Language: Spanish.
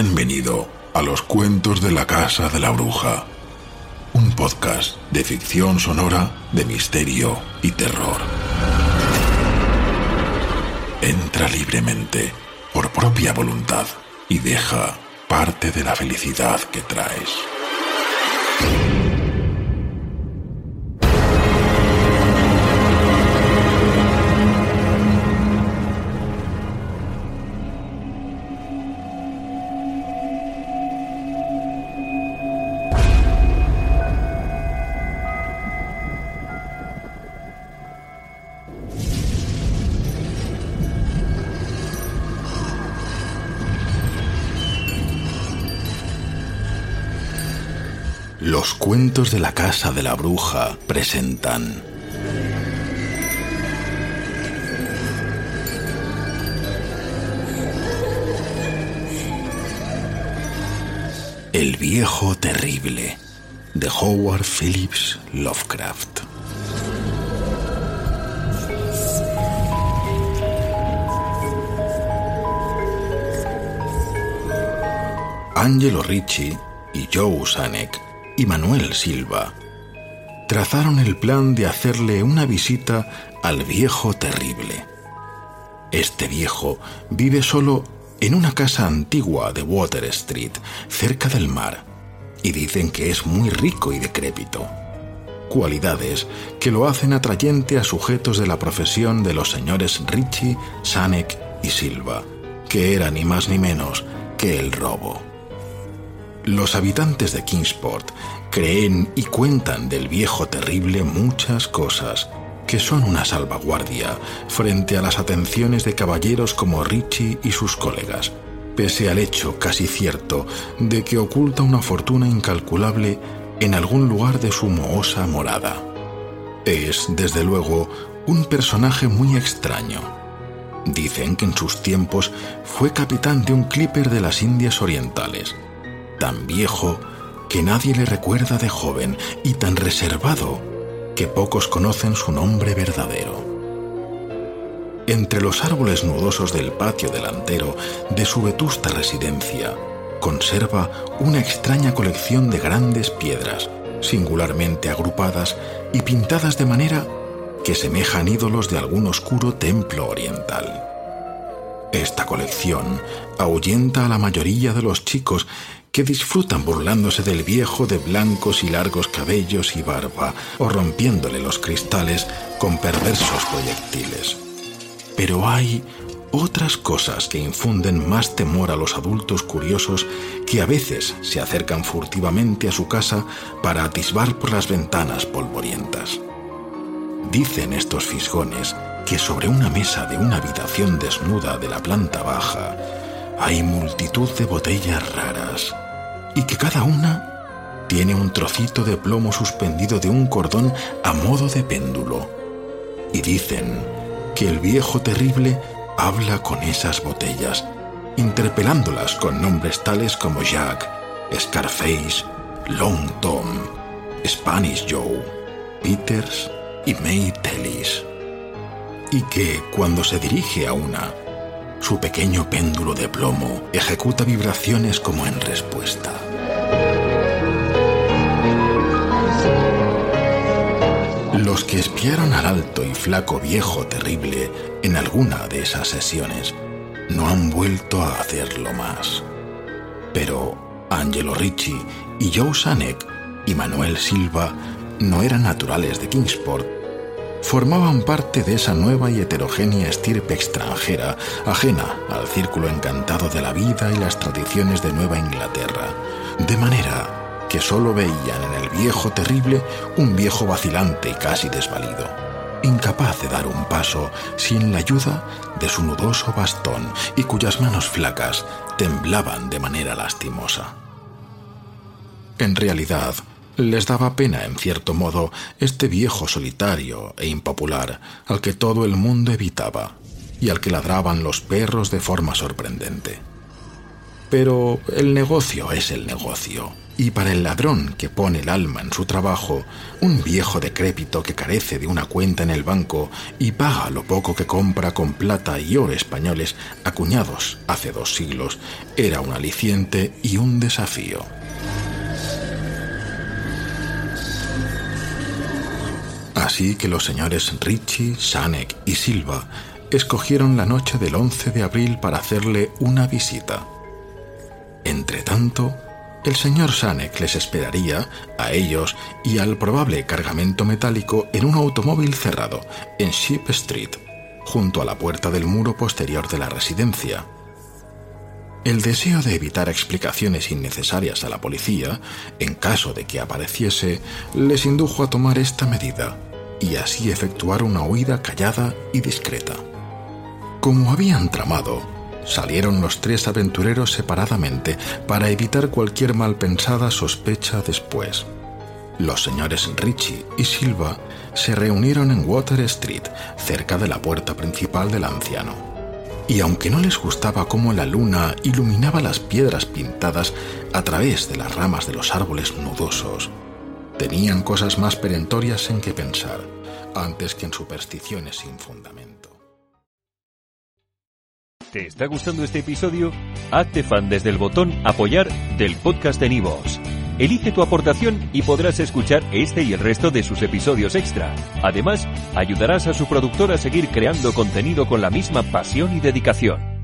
Bienvenido a los cuentos de la Casa de la Bruja, un podcast de ficción sonora de misterio y terror. Entra libremente, por propia voluntad, y deja parte de la felicidad que traes. Los cuentos de la casa de la bruja presentan El viejo terrible de Howard Phillips Lovecraft. Angelo Ricci y Joe Sanek y Manuel Silva trazaron el plan de hacerle una visita al viejo terrible. Este viejo vive solo en una casa antigua de Water Street, cerca del mar, y dicen que es muy rico y decrépito. Cualidades que lo hacen atrayente a sujetos de la profesión de los señores Ritchie, Sanek y Silva, que era ni más ni menos que el robo. Los habitantes de Kingsport creen y cuentan del viejo terrible muchas cosas que son una salvaguardia frente a las atenciones de caballeros como Richie y sus colegas, pese al hecho casi cierto de que oculta una fortuna incalculable en algún lugar de su mohosa morada. Es, desde luego, un personaje muy extraño. Dicen que en sus tiempos fue capitán de un clipper de las Indias Orientales tan viejo que nadie le recuerda de joven y tan reservado que pocos conocen su nombre verdadero. Entre los árboles nudosos del patio delantero de su vetusta residencia, conserva una extraña colección de grandes piedras, singularmente agrupadas y pintadas de manera que semejan ídolos de algún oscuro templo oriental. Esta colección ahuyenta a la mayoría de los chicos que disfrutan burlándose del viejo de blancos y largos cabellos y barba o rompiéndole los cristales con perversos proyectiles. Pero hay otras cosas que infunden más temor a los adultos curiosos que a veces se acercan furtivamente a su casa para atisbar por las ventanas polvorientas. Dicen estos fisgones que sobre una mesa de una habitación desnuda de la planta baja hay multitud de botellas raras y que cada una tiene un trocito de plomo suspendido de un cordón a modo de péndulo. Y dicen que el viejo terrible habla con esas botellas, interpelándolas con nombres tales como Jack, Scarface, Long Tom, Spanish Joe, Peters y May Tellis. Y que cuando se dirige a una, su pequeño péndulo de plomo ejecuta vibraciones como en respuesta. Los que espiaron al alto y flaco viejo terrible en alguna de esas sesiones no han vuelto a hacerlo más. Pero Angelo Ricci y Joe Sanek y Manuel Silva no eran naturales de Kingsport. Formaban parte de esa nueva y heterogénea estirpe extranjera, ajena al círculo encantado de la vida y las tradiciones de Nueva Inglaterra, de manera que solo veían en el viejo terrible un viejo vacilante y casi desvalido, incapaz de dar un paso sin la ayuda de su nudoso bastón y cuyas manos flacas temblaban de manera lastimosa. En realidad, les daba pena, en cierto modo, este viejo solitario e impopular al que todo el mundo evitaba y al que ladraban los perros de forma sorprendente. Pero el negocio es el negocio Y para el ladrón que pone el alma en su trabajo, un viejo decrépito que carece de una cuenta en el banco y paga lo poco que compra con plata y oro españoles acuñados hace dos siglos, era un aliciente y un desafío. Así que los señores Ritchie, Sanek y Silva escogieron la noche del 11 de abril para hacerle una visita. Entretanto, el señor Sanek les esperaría a ellos y al probable cargamento metálico en un automóvil cerrado en Ship Street, junto a la puerta del muro posterior de la residencia. El deseo de evitar explicaciones innecesarias a la policía, en caso de que apareciese, les indujo a tomar esta medida y así efectuar una huida callada y discreta. Como habían tramado, salieron los tres aventureros separadamente para evitar cualquier malpensada sospecha después. Los señores Ritchie y Silva se reunieron en Water Street, cerca de la puerta principal del anciano. Y aunque no les gustaba cómo la luna iluminaba las piedras pintadas a través de las ramas de los árboles nudosos, tenían cosas más perentorias en que pensar, antes que en supersticiones sin fundamento. ¿Te está gustando este episodio? Hazte fan desde el botón Apoyar del podcast de Nivos. Elige tu aportación y podrás escuchar este y el resto de sus episodios extra. Además, ayudarás a su productor a seguir creando contenido con la misma pasión y dedicación.